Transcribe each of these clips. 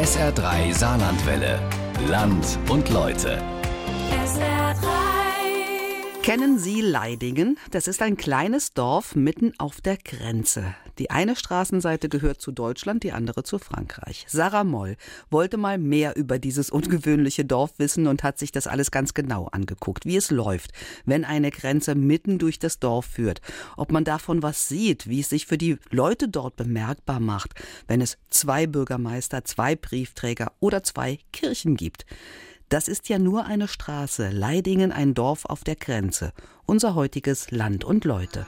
SR3 Saarlandwelle. Land und Leute. Kennen Sie Leidingen? Das ist ein kleines Dorf mitten auf der Grenze. Die eine Straßenseite gehört zu Deutschland, die andere zu Frankreich. Sarah Moll wollte mal mehr über dieses ungewöhnliche Dorf wissen und hat sich das alles ganz genau angeguckt, wie es läuft, wenn eine Grenze mitten durch das Dorf führt, ob man davon was sieht, wie es sich für die Leute dort bemerkbar macht, wenn es zwei Bürgermeister, zwei Briefträger oder zwei Kirchen gibt. Das ist ja nur eine Straße, Leidingen ein Dorf auf der Grenze, unser heutiges Land und Leute.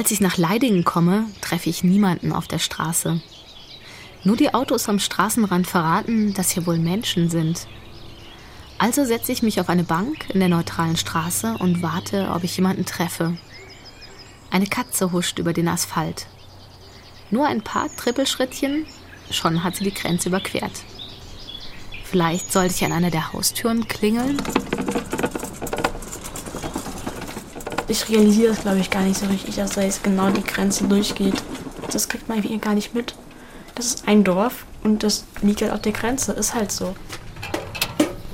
Als ich nach Leidingen komme, treffe ich niemanden auf der Straße. Nur die Autos am Straßenrand verraten, dass hier wohl Menschen sind. Also setze ich mich auf eine Bank in der neutralen Straße und warte, ob ich jemanden treffe. Eine Katze huscht über den Asphalt. Nur ein paar Trippelschrittchen, schon hat sie die Grenze überquert. Vielleicht sollte ich an einer der Haustüren klingeln? Ich realisiere es, glaube ich, gar nicht so richtig, dass da jetzt genau die Grenze durchgeht. Das kriegt man hier gar nicht mit. Das ist ein Dorf und das liegt halt auf der Grenze. Ist halt so.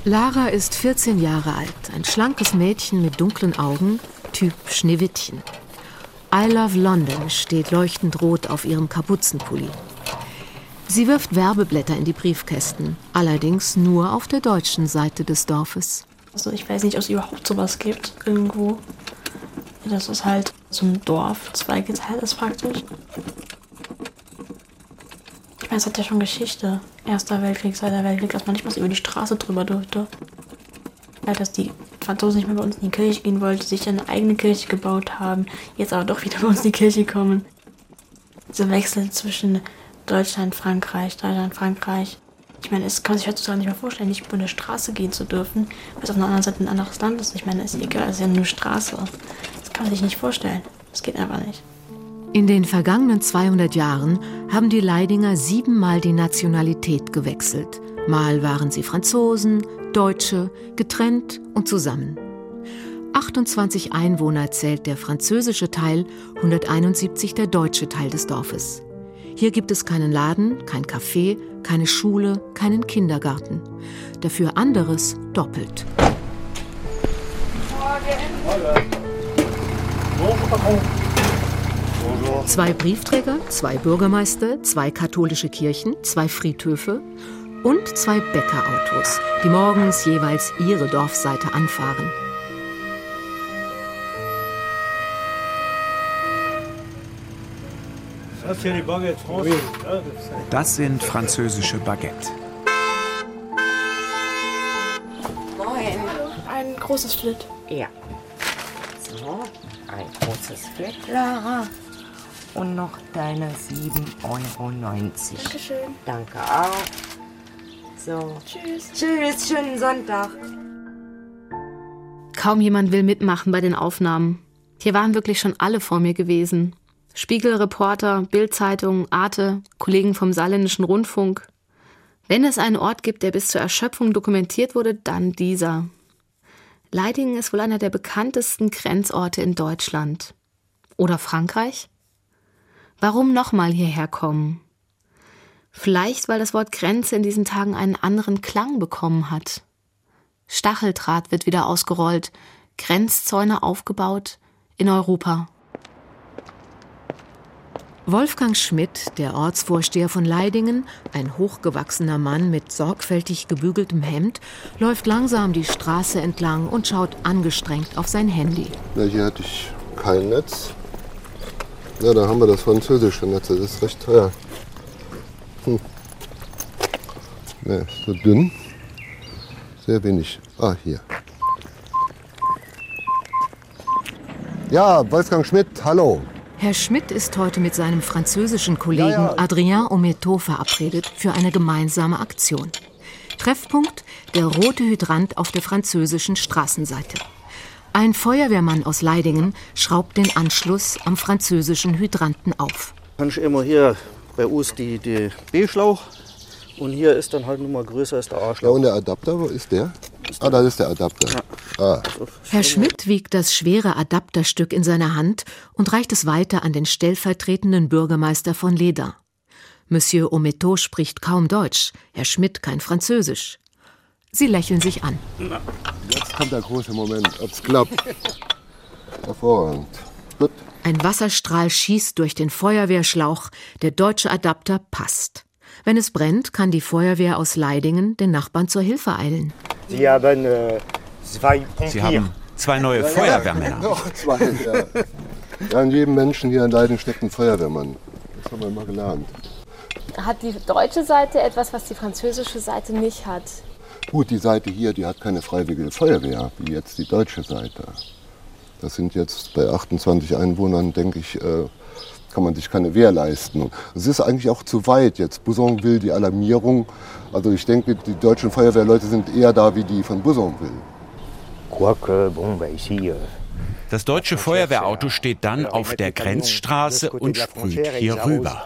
Lara ist 14 Jahre alt, ein schlankes Mädchen mit dunklen Augen, Typ Schneewittchen. I Love London steht leuchtend rot auf ihrem Kapuzenpulli. Sie wirft Werbeblätter in die Briefkästen, allerdings nur auf der deutschen Seite des Dorfes. Also ich weiß nicht, ob es überhaupt sowas gibt irgendwo. Das ist halt ein Dorf, zweigeteilt ist praktisch. Ich meine, es hat ja schon Geschichte. Erster Weltkrieg, Zweiter Weltkrieg, dass man nicht mal über die Straße drüber durfte. Ja, dass die Franzosen nicht mehr bei uns in die Kirche gehen wollten, sich eine eigene Kirche gebaut haben, jetzt aber doch wieder bei uns in die Kirche kommen. Dieser Wechsel zwischen Deutschland, Frankreich, Deutschland, Frankreich. Ich meine, es kann man sich heutzutage nicht mehr vorstellen, nicht über eine Straße gehen zu dürfen, weil es auf einer anderen Seite ein anderes Land ist. Ich meine, es ist egal, es ist ja nur eine Straße. Kann man sich nicht vorstellen. Das geht einfach nicht. In den vergangenen 200 Jahren haben die Leidinger siebenmal die Nationalität gewechselt. Mal waren sie Franzosen, Deutsche, getrennt und zusammen. 28 Einwohner zählt der französische Teil, 171 der deutsche Teil des Dorfes. Hier gibt es keinen Laden, kein Café, keine Schule, keinen Kindergarten. Dafür anderes doppelt. Zwei Briefträger, zwei Bürgermeister, zwei katholische Kirchen, zwei Friedhöfe und zwei Bäckerautos, die morgens jeweils ihre Dorfseite anfahren. Das sind französische Baguette. Moin. Ein großes Flit. Ja. Großes Flit, Lara. Und noch deine 7,90 Euro. Dankeschön. Danke auch. So. Tschüss. Tschüss, schönen Sonntag. Kaum jemand will mitmachen bei den Aufnahmen. Hier waren wirklich schon alle vor mir gewesen. Spiegelreporter, Bildzeitung, Arte, Kollegen vom Saarländischen Rundfunk. Wenn es einen Ort gibt, der bis zur Erschöpfung dokumentiert wurde, dann dieser. Leidingen ist wohl einer der bekanntesten Grenzorte in Deutschland. Oder Frankreich? Warum nochmal hierher kommen? Vielleicht, weil das Wort Grenze in diesen Tagen einen anderen Klang bekommen hat. Stacheldraht wird wieder ausgerollt, Grenzzäune aufgebaut in Europa. Wolfgang Schmidt, der Ortsvorsteher von Leidingen, ein hochgewachsener Mann mit sorgfältig gebügeltem Hemd, läuft langsam die Straße entlang und schaut angestrengt auf sein Handy. Ja, hier hatte ich kein Netz. Ja, da haben wir das französische Netz, das ist recht teuer. Hm. Ja, so dünn. Sehr wenig. Ah, hier. Ja, Wolfgang Schmidt, hallo. Herr Schmidt ist heute mit seinem französischen Kollegen Ja, ja. Adrien Ometo verabredet für eine gemeinsame Aktion. Treffpunkt der rote Hydrant auf der französischen Straßenseite. Ein Feuerwehrmann aus Leidingen schraubt den Anschluss am französischen Hydranten auf. Kann ich immer hier bei uns die, die B-Schlauch und hier ist dann halt nur mal größer ist der Ja, A-Schlauch. und der Adapter, wo ist der? Ah, das ist der Adapter. Ah, Herr Schmidt wiegt das schwere Adapterstück in seiner Hand und reicht es weiter an den stellvertretenden Bürgermeister von Leda. Monsieur Ometo spricht kaum Deutsch, Herr Schmidt kein Französisch. Sie lächeln sich an. Jetzt kommt der große Moment, ob's klappt. Hervorragend. Gut. Ein Wasserstrahl schießt durch den Feuerwehrschlauch, der deutsche Adapter passt. Wenn es brennt, kann die Feuerwehr aus Leidingen den Nachbarn zur Hilfe eilen. Sie haben äh, zwei Sie haben zwei neue Feuerwehrmänner. Noch zwei, ja. In jedem Menschen hier in Leiden steckt ein Feuerwehrmann. Das haben wir mal gelernt. Hat die deutsche Seite etwas, was die französische Seite nicht hat? Gut, die Seite hier, die hat keine freiwillige Feuerwehr, wie jetzt die deutsche Seite. Das sind jetzt bei 28 Einwohnern, denke ich, äh, kann man sich keine Wehr leisten. Es ist eigentlich auch zu weit jetzt. Busson will die Alarmierung. Also ich denke, die deutschen Feuerwehrleute sind eher da, wie die von Busson will. Das deutsche Feuerwehrauto steht dann auf der Grenzstraße und sprüht hier rüber.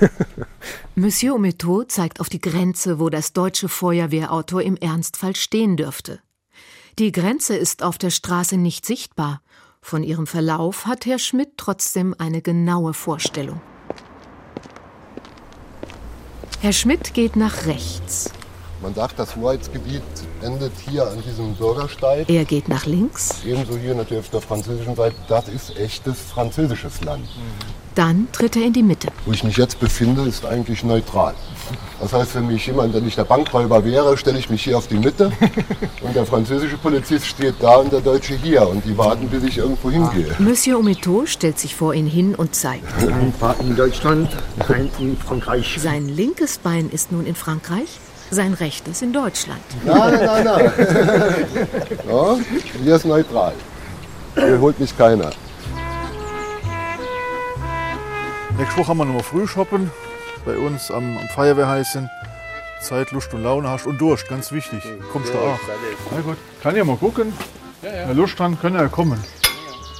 Monsieur Ometo zeigt auf die Grenze, wo das deutsche Feuerwehrauto im Ernstfall stehen dürfte. Die Grenze ist auf der Straße nicht sichtbar. Von ihrem Verlauf hat Herr Schmidt trotzdem eine genaue Vorstellung. Herr Schmidt geht nach rechts. Man sagt, das Hoheitsgebiet endet hier an diesem Bürgersteig. Er geht nach links. Ebenso hier natürlich auf der französischen Seite. Das ist echtes französisches Land. Dann tritt er in die Mitte. Wo ich mich jetzt befinde, ist eigentlich neutral. Das heißt, wenn mich jemand, wenn ich der Bankräuber wäre, stelle ich mich hier auf die Mitte und der französische Polizist steht da und der Deutsche hier und die warten, bis ich irgendwo hingehe. Monsieur Ometo stellt sich vor ihn hin und zeigt. ein paar in Deutschland, ein in Frankreich. Sein linkes Bein ist nun in Frankreich, sein rechtes in Deutschland. Nein, nein, nein. Ja, hier ist neutral. Hier holt mich keiner. Nächste Woche haben wir nochmal früh shoppen. Bei uns am, am Feuerwehrheißen. Zeit, Lust und Laune hast und Durst, ganz wichtig. Kommst du auch? Na gut. Kann ja mal gucken. Wer Lust hat, kann ja kommen.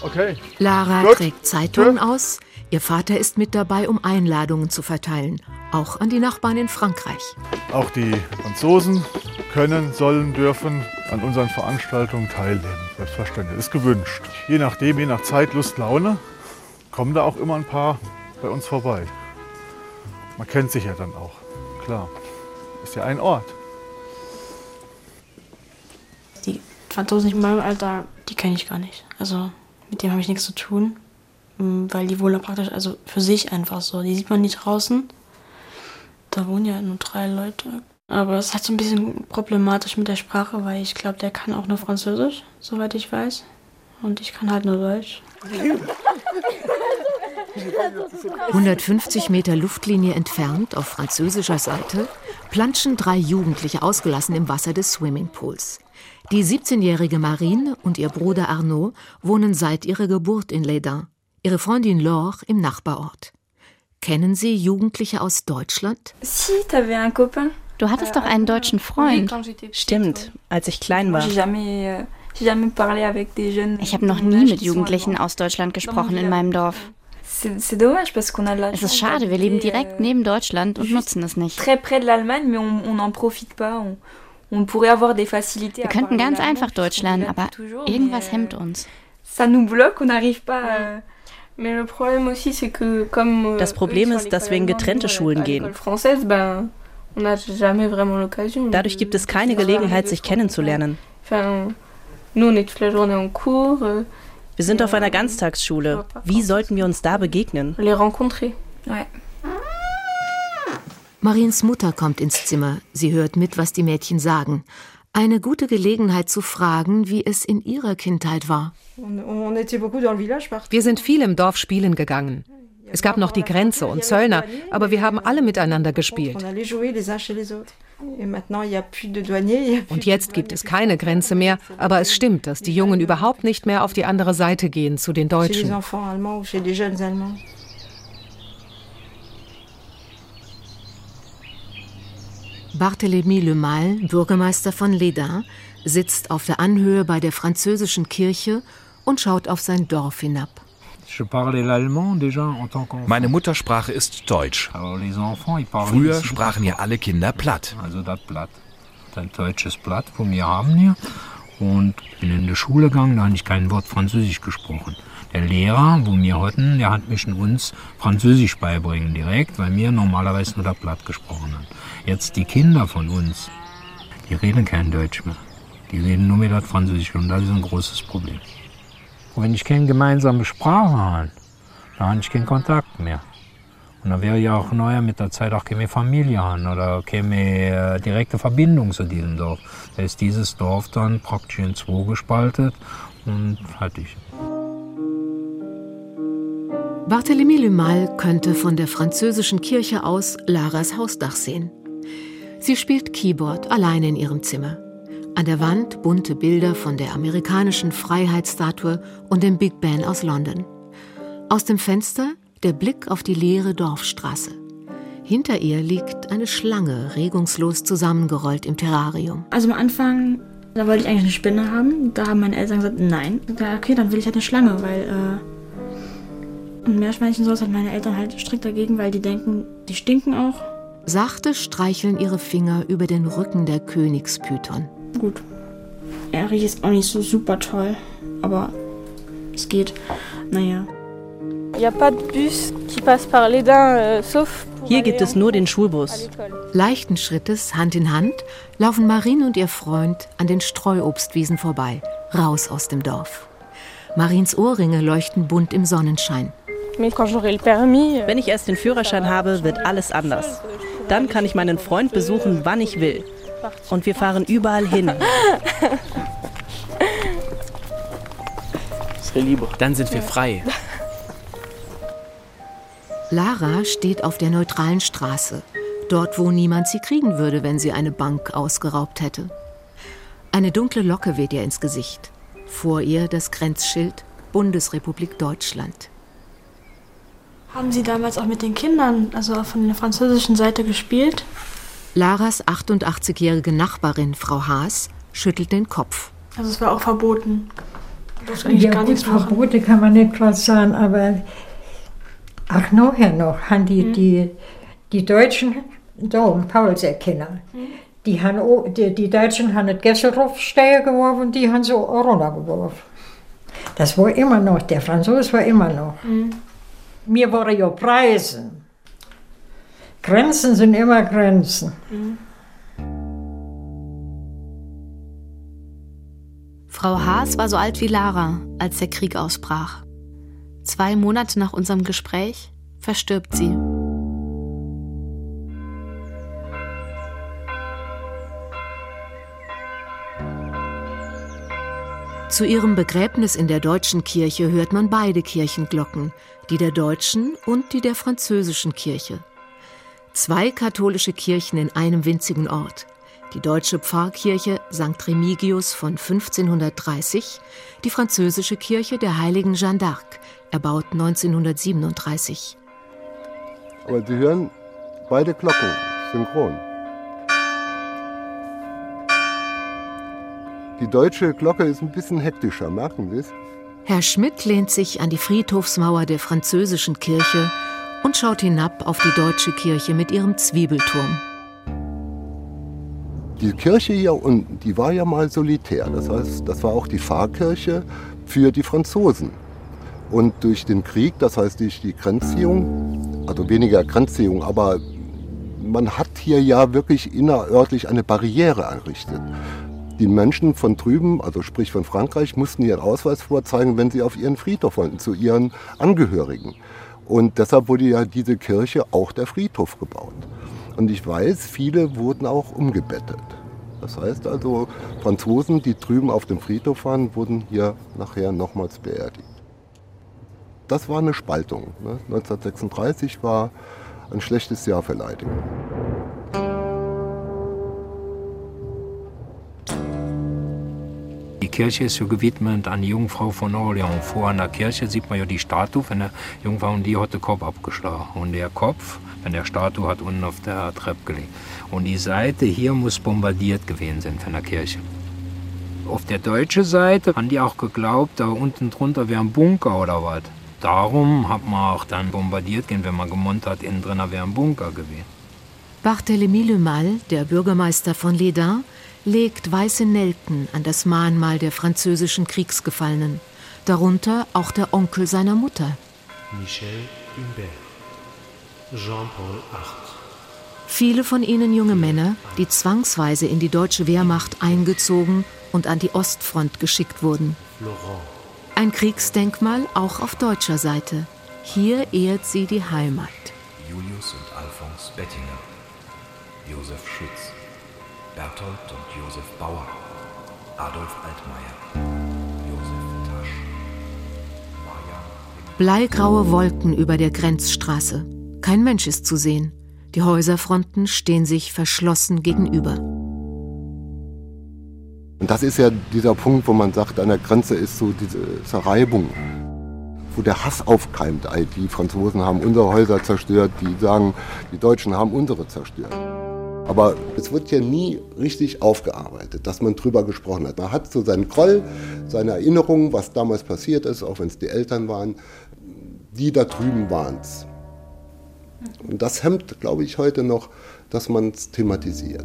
Okay. Lara Gut. trägt Zeitungen aus. Ihr Vater ist mit dabei, um Einladungen zu verteilen. Auch an die Nachbarn in Frankreich. Auch die Franzosen können, sollen, dürfen an unseren Veranstaltungen teilnehmen. Selbstverständlich. Ist gewünscht. Je nachdem, je nach Zeit, Lust, Laune, kommen da auch immer ein paar bei uns vorbei. Man kennt sich ja dann auch. Klar. Ist ja ein Ort. Die Franzosen in meinem Alter, die kenne ich gar nicht. Also mit dem habe ich nichts zu tun. Weil die wohnen praktisch also für sich einfach so. Die sieht man nicht draußen. Da wohnen ja nur drei Leute. Aber es ist so ein bisschen problematisch mit der Sprache, weil ich glaube, der kann auch nur Französisch, soweit ich weiß. Und ich kann halt nur Deutsch. 150 Meter Luftlinie entfernt, auf französischer Seite, planschen drei Jugendliche ausgelassen im Wasser des Swimmingpools. Die 17-jährige Marine und ihr Bruder Arnaud wohnen seit ihrer Geburt in Lesdins, ihre Freundin Laure im Nachbarort. Kennen Sie Jugendliche aus Deutschland? Du hattest doch einen deutschen Freund. Stimmt, als ich klein war. Ich habe noch nie mit Jugendlichen aus Deutschland gesprochen in meinem Dorf. Es ist schade, wir leben direkt neben Deutschland und nutzen es nicht. Wir könnten ganz einfach Deutsch lernen, aber irgendwas hemmt uns. Das Problem ist, dass wir in getrennte Schulen gehen. Dadurch gibt es keine Gelegenheit, sich kennenzulernen. Wir sind auf einer Ganztagsschule. Wie sollten wir uns da begegnen? Mariens Mutter kommt ins Zimmer. Sie hört mit, was die Mädchen sagen. Eine gute Gelegenheit zu fragen, wie es in ihrer Kindheit war. Wir sind viel im Dorf spielen gegangen. Es gab noch die Grenze und Zöllner, aber wir haben alle miteinander gespielt. Und jetzt gibt es keine Grenze mehr, aber es stimmt, dass die Jungen überhaupt nicht mehr auf die andere Seite gehen zu den Deutschen. Barthélemy Le Mal, Bürgermeister von Lesdins, sitzt auf der Anhöhe bei der französischen Kirche und schaut auf sein Dorf hinab. Meine Muttersprache ist Deutsch. Früher sprachen hier alle Kinder platt. Also das Blatt. Ein deutsches Blatt, wo wir haben hier. Und bin in die Schule gegangen, da habe ich kein Wort Französisch gesprochen. Der Lehrer, wo wir hatten, der hat mich uns Französisch beibringen direkt, weil wir normalerweise nur das Blatt gesprochen haben. Jetzt die Kinder von uns, die reden kein Deutsch mehr. Die reden nur mit das Französisch und das ist ein großes Problem. Und wenn ich keine gemeinsame Sprache habe, dann habe ich keinen Kontakt mehr. Und dann wäre ja auch neuer mit der Zeit auch keine Familie haben oder keine äh, direkte Verbindung zu diesem Dorf. Da ist dieses Dorf dann praktisch in zwei gespaltet und fertig. Barthélemy Lumal könnte von der französischen Kirche aus Laras Hausdach sehen. Sie spielt Keyboard alleine in ihrem Zimmer. An der Wand bunte Bilder von der amerikanischen Freiheitsstatue und dem Big Ben aus London. Aus dem Fenster der Blick auf die leere Dorfstraße. Hinter ihr liegt eine Schlange, regungslos zusammengerollt im Terrarium. Also am Anfang, da wollte ich eigentlich eine Spinne haben. Da haben meine Eltern gesagt, nein. Da, okay, dann will ich halt eine Schlange, weil äh, ein Meerschweinchen sowas hat meine Eltern halt strikt dagegen, weil die denken, die stinken auch. Sachte streicheln ihre Finger über den Rücken der Königspython. Gut. Er riecht auch nicht so super toll, aber es geht. Naja. Euh, Hier gibt es nur den Schulbus. Leichten Schrittes, Hand in Hand, laufen Marine und ihr Freund an den Streuobstwiesen vorbei, raus aus dem Dorf. Marins Ohrringe leuchten bunt im Sonnenschein. Euh, Wenn ich erst den Führerschein habe, wird alles anders. Dann kann ich meinen Freund besuchen, wann ich will. Und wir fahren überall hin. Dann sind wir frei. Lara steht auf der neutralen Straße, dort wo niemand sie kriegen würde, wenn sie eine Bank ausgeraubt hätte. Eine dunkle Locke weht ihr ins Gesicht. Vor ihr das Grenzschild Bundesrepublik Deutschland. Haben Sie damals auch mit den Kindern, also von der französischen Seite, gespielt? Laras 88-jährige Nachbarin, Frau Haas, schüttelt den Kopf. Also es war auch verboten. Das ja, gar gut, verboten kann man nicht was sagen, aber Ach, nachher noch haben die, mhm. die, die Deutschen, da oben, Paulser-Kinder, mhm. die, haben, die, die Deutschen haben das Gesselhof steil geworfen, die haben so runtergeworfen. Das war immer noch, der Franzose war immer noch. Mhm. Wir waren ja Preisen. Grenzen sind immer Grenzen. Mhm. Frau Haas war so alt wie Lara, als der Krieg ausbrach. Zwei Monate nach unserem Gespräch verstirbt sie. Zu ihrem Begräbnis in der deutschen Kirche hört man beide Kirchenglocken, die der deutschen und die der französischen Kirche. Zwei katholische Kirchen in einem winzigen Ort. Die deutsche Pfarrkirche St. Remigius von 1530, die französische Kirche der heiligen Jeanne d'Arc erbaut 1937. Aber Sie hören beide Glocken synchron. Die deutsche Glocke ist ein bisschen hektischer, merken Sie es? Herr Schmidt lehnt sich an die Friedhofsmauer der französischen Kirche und schaut hinab auf die deutsche Kirche mit ihrem Zwiebelturm. Die Kirche hier unten, die war ja mal solitär. Das heißt, das war auch die Pfarrkirche für die Franzosen. Und durch den Krieg, das heißt durch die Grenzziehung, also weniger Grenzziehung, aber man hat hier ja wirklich innerörtlich eine Barriere errichtet. Die Menschen von drüben, also sprich von Frankreich, mussten ihren Ausweis vorzeigen, wenn sie auf ihren Friedhof wollten, zu ihren Angehörigen. Und deshalb wurde ja diese Kirche auch der Friedhof gebaut. Und ich weiß, viele wurden auch umgebettet. Das heißt also, Franzosen, die drüben auf dem Friedhof waren, wurden hier nachher nochmals beerdigt das war eine Spaltung. 1936 ne? war ein schlechtes Jahr für Leiding. Kirche ist so gewidmet an die Jungfrau von Orleans. Vor an der Kirche sieht man ja die Statue von der Jungfrau und die hat den Kopf abgeschlagen. Und der Kopf, wenn der Statue hat unten auf der Treppe gelegt. Und die Seite hier muss bombardiert gewesen sein von der Kirche. Auf der deutschen Seite haben die auch geglaubt, da unten drunter wäre ein Bunker oder was darum hat man auch dann bombardiert gehen, wenn man gemeint hat, innen drin wäre ein Bunker gewesen. Barthélemy Le Mal, der Bürgermeister von Lesdin, legt weiße Nelken an das Mahnmal der französischen Kriegsgefallenen, darunter auch der Onkel seiner Mutter. Michel Humbert, Jean-Paul VIII. Viele von ihnen junge Männer, die zwangsweise in die deutsche Wehrmacht eingezogen und an die Ostfront geschickt wurden. Ein Kriegsdenkmal auch auf deutscher Seite. Hier ehrt sie die Heimat. Julius und Alphons Bettinger, Josef Schütz, Berthold und Josef Bauer, Adolf Altmaier, Josef Tasch, Bleigraue Wolken über der Grenzstraße. Kein Mensch ist zu sehen. Die Häuserfronten stehen sich verschlossen gegenüber. Und das ist ja dieser Punkt, wo man sagt, an der Grenze ist so diese Zerreibung, wo der Hass aufkeimt. Die Franzosen haben unsere Häuser zerstört, die sagen, die Deutschen haben unsere zerstört. Aber es wird ja nie richtig aufgearbeitet, dass man drüber gesprochen hat. Man hat so seinen Groll, seine Erinnerungen, was damals passiert ist, auch wenn es die Eltern waren, die da drüben waren es. Und das hemmt, glaube ich, heute noch, dass man es thematisiert.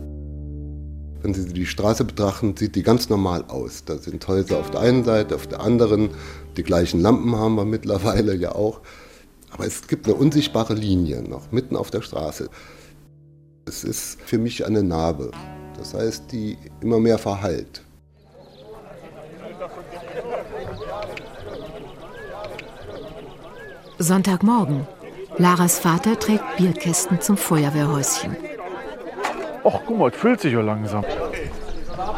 Wenn Sie die Straße betrachten, sieht die ganz normal aus. Da sind Häuser auf der einen Seite, auf der anderen. Die gleichen Lampen haben wir mittlerweile ja auch. Aber es gibt eine unsichtbare Linie noch mitten auf der Straße. Es ist für mich eine Narbe. Das heißt, die immer mehr verhallt. Sonntagmorgen. Laras Vater trägt Bierkästen zum Feuerwehrhäuschen. Ach, guck mal, es füllt sich ja langsam.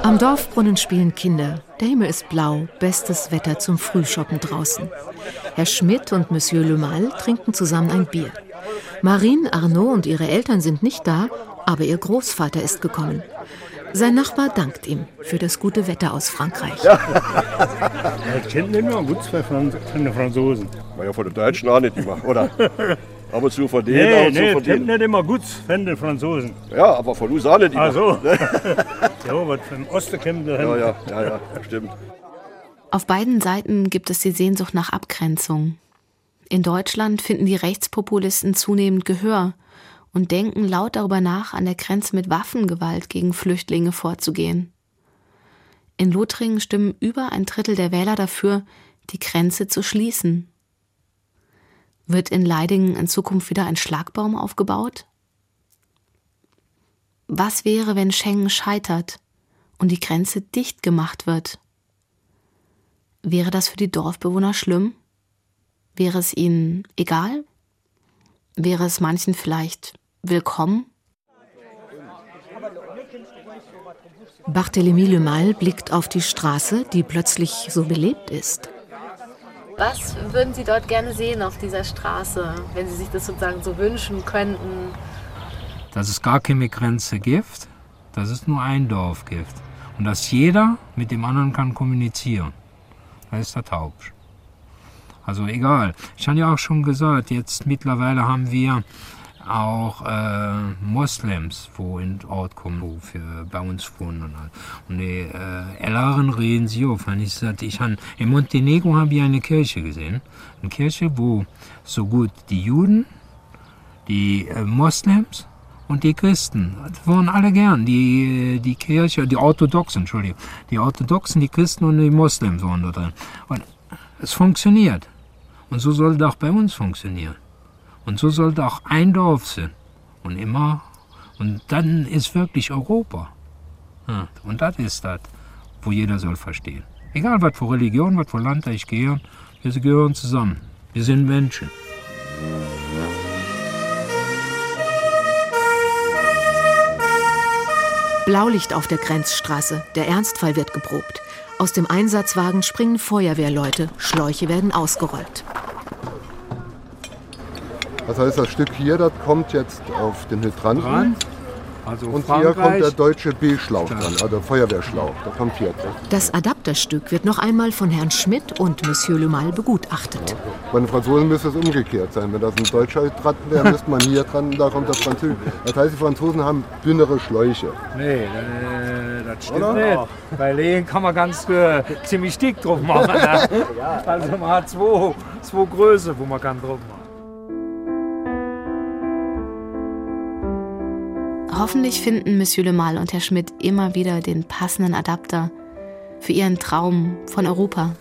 Am Dorfbrunnen spielen Kinder. Der Himmel ist blau, bestes Wetter zum Frühschoppen draußen. Herr Schmidt und Monsieur Le Mal trinken zusammen ein Bier. Marine, Arnaud und ihre Eltern sind nicht da, aber ihr Großvater ist gekommen. Sein Nachbar dankt ihm für das gute Wetter aus Frankreich. Ja. kennt nicht nur gut von den Franzosen. War ja von den Deutschen auch nicht immer, oder? Aber zu von denen nee, auch nee, zu von kennt nicht immer gut von den Franzosen. Ja, aber von uns auch nicht immer. Ach so. ja, was vom Osten kommt. Ja, ja, ja, ja, stimmt. Auf beiden Seiten gibt es die Sehnsucht nach Abgrenzung. In Deutschland finden die Rechtspopulisten zunehmend Gehör und denken laut darüber nach, an der Grenze mit Waffengewalt gegen Flüchtlinge vorzugehen. In Lothringen stimmen über ein Drittel der Wähler dafür, die Grenze zu schließen. Wird in Leidingen in Zukunft wieder ein Schlagbaum aufgebaut? Was wäre, wenn Schengen scheitert und die Grenze dicht gemacht wird? Wäre das für die Dorfbewohner schlimm? Wäre es ihnen egal? Wäre es manchen vielleicht willkommen? Barthélemy Le Mal blickt auf die Straße, die plötzlich so belebt ist. Was würden Sie dort gerne sehen auf dieser Straße, wenn Sie sich das sozusagen so wünschen könnten? Dass es gar keine Grenze gibt, dass es nur ein Dorf gibt. Und dass jeder mit dem anderen kann kommunizieren. Das ist der Tausch. Also egal. Ich habe ja auch schon gesagt, jetzt mittlerweile haben wir auch äh, Moslems, wo in den Ort kommen, wo für, bei uns wohnen. Und, halt. und die äh, reden sie auf. Und ich sagte, ich han, in Montenegro habe ich eine Kirche gesehen. Eine Kirche, wo so gut die Juden, die äh, Moslems und die Christen, das waren alle gern. Die, die Kirche, die Orthodoxen, Entschuldigung, die Orthodoxen, die Christen und die Moslems waren da drin. Und es funktioniert. Und so soll es auch bei uns funktionieren. Und so sollte auch ein Dorf sein. Und immer. Und dann ist wirklich Europa. Und das ist das, wo jeder soll verstehen. Egal, was für Religion, was für Land ich gehe, wir gehören zusammen. Wir sind Menschen. Blaulicht auf der Grenzstraße. Der Ernstfall wird geprobt. Aus dem Einsatzwagen springen Feuerwehrleute. Schläuche werden ausgerollt. Das heißt, das Stück hier, das kommt jetzt auf den Hydranten. Dran. Also und Frankreich. hier kommt der deutsche B-Schlauch dran, also der Feuerwehrschlauch. Der kommt hier. Das Adapterstück wird noch einmal von Herrn Schmidt und Monsieur Le Mal begutachtet. Bei den Franzosen müsste es umgekehrt sein. Wenn das ein deutscher Hydrant wäre, müsste man hier dran, da kommt das Französische. Das heißt, die Franzosen haben dünnere Schläuche. Nee, äh, das stimmt Oder? nicht. Bei Lehen kann man ganz äh, ziemlich dick drauf machen. Ne? Also man hat zwei, zwei Größe, wo man kann drauf machen. Hoffentlich finden Monsieur Le Mal und Herr Schmidt immer wieder den passenden Adapter für ihren Traum von Europa.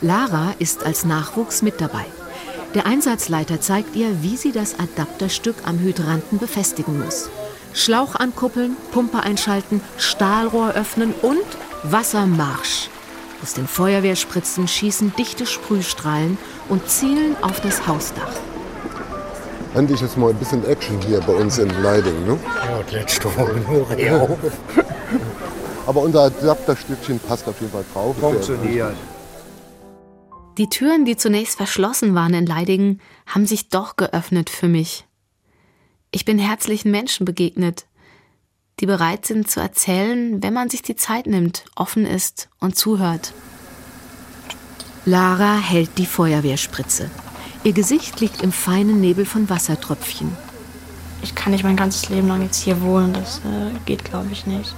Lara ist als Nachwuchs mit dabei. Der Einsatzleiter zeigt ihr, wie sie das Adapterstück am Hydranten befestigen muss. Schlauch ankuppeln, Pumpe einschalten, Stahlrohr öffnen und Wassermarsch. Aus den Feuerwehrspritzen schießen dichte Sprühstrahlen und zielen auf das Hausdach. Endlich jetzt mal ein bisschen Action hier bei uns in Leiding, ne? Ja, das letzte Woche nur auf. Aber unser Adapterstückchen passt auf jeden Fall drauf. Funktioniert. Die Türen, die zunächst verschlossen waren in Leidingen, haben sich doch geöffnet für mich. Ich bin herzlichen Menschen begegnet, die bereit sind zu erzählen, wenn man sich die Zeit nimmt, offen ist und zuhört. Lara hält die Feuerwehrspritze. Ihr Gesicht liegt im feinen Nebel von Wassertröpfchen. Ich kann nicht mein ganzes Leben lang jetzt hier wohnen, das äh, geht glaube ich nicht.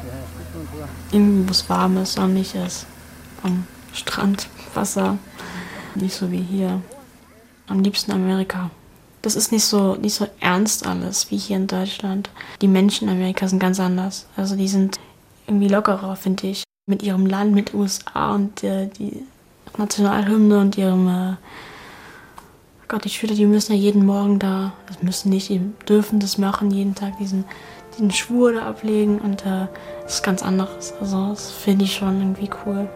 Irgendwo, wo es warm ist, sonnig ist. Am Strand, Wasser. Nicht so wie hier. Am liebsten Amerika. Das ist nicht so, nicht so ernst alles wie hier in Deutschland. Die Menschen in Amerika sind ganz anders. Also die sind irgendwie lockerer, finde ich. Mit ihrem Land, mit USA und äh, die Nationalhymne und ihrem äh, Gott, die Schüler, die müssen ja jeden Morgen da, das müssen nicht, die dürfen das machen, jeden Tag diesen, diesen Schwur da ablegen und äh, das ist ganz anderes. Also das finde ich schon irgendwie cool.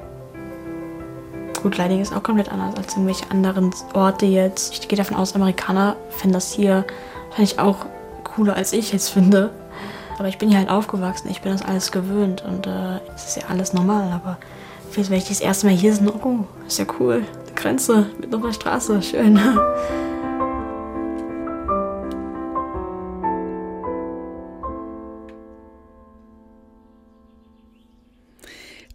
Gut, Leiding ist auch komplett anders als irgendwelche anderen Orte jetzt. Ich gehe davon aus, Amerikaner finden das hier wahrscheinlich auch cooler als ich jetzt finde. Aber ich bin hier halt aufgewachsen, ich bin das alles gewöhnt und äh, es ist ja alles normal. Aber wenn ich das erste Mal hier bin, oh, ist ja cool. Grenze mit noch einer Straße, schön.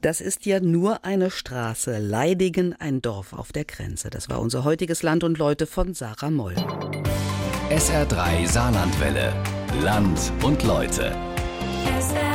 Das ist ja nur eine Straße, Leidingen, ein Dorf auf der Grenze. Das war unser heutiges Land und Leute von Sarah Moll. SR3 Saarlandwelle. Land und Leute. SR3.